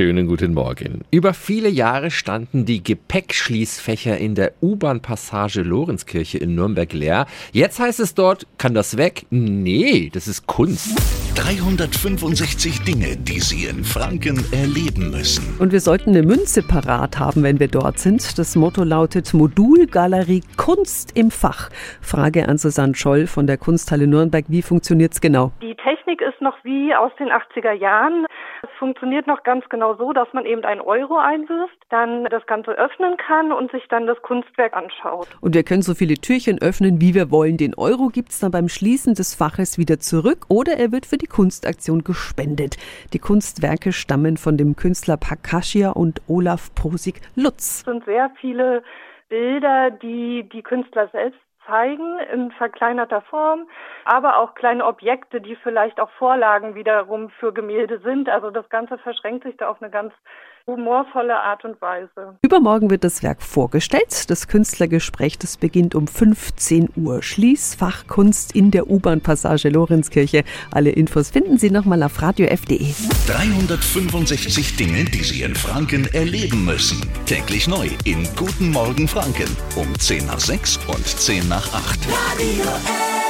Schönen guten Morgen. Über viele Jahre standen die Gepäckschließfächer in der U-Bahn-Passage Lorenzkirche in Nürnberg leer. Jetzt heißt es dort, kann das weg? Nee, das ist Kunst. 365 Dinge, die Sie in Franken erleben müssen. Und wir sollten eine Münze parat haben, wenn wir dort sind. Das Motto lautet Modulgalerie Kunst im Fach. Frage an Susanne Scholl von der Kunsthalle Nürnberg. Wie funktioniert's genau? Die Technik ist noch wie aus den 80er Jahren. Es funktioniert noch ganz genau so, dass man eben einen Euro einwirft, dann das Ganze öffnen kann und sich dann das Kunstwerk anschaut. Und wir können so viele Türchen öffnen, wie wir wollen. Den Euro gibt's dann beim Schließen des Faches wieder zurück oder er wird für die Kunstaktion gespendet. Die Kunstwerke stammen von dem Künstler Pakashia und Olaf Prosig Lutz. Es sind sehr viele Bilder, die die Künstler selbst zeigen in verkleinerter Form, aber auch kleine Objekte, die vielleicht auch Vorlagen wiederum für Gemälde sind. Also das Ganze verschränkt sich da auf eine ganz humorvolle Art und Weise. Übermorgen wird das Werk vorgestellt. Das Künstlergespräch, das beginnt um 15 Uhr. Schließfachkunst in der U-Bahn-Passage Lorenzkirche. Alle Infos finden Sie nochmal auf radiof.de. 365 Dinge, die Sie in Franken erleben müssen. Täglich neu in Guten Morgen Franken um 10 nach 6 und 10 nach 8. Radio F.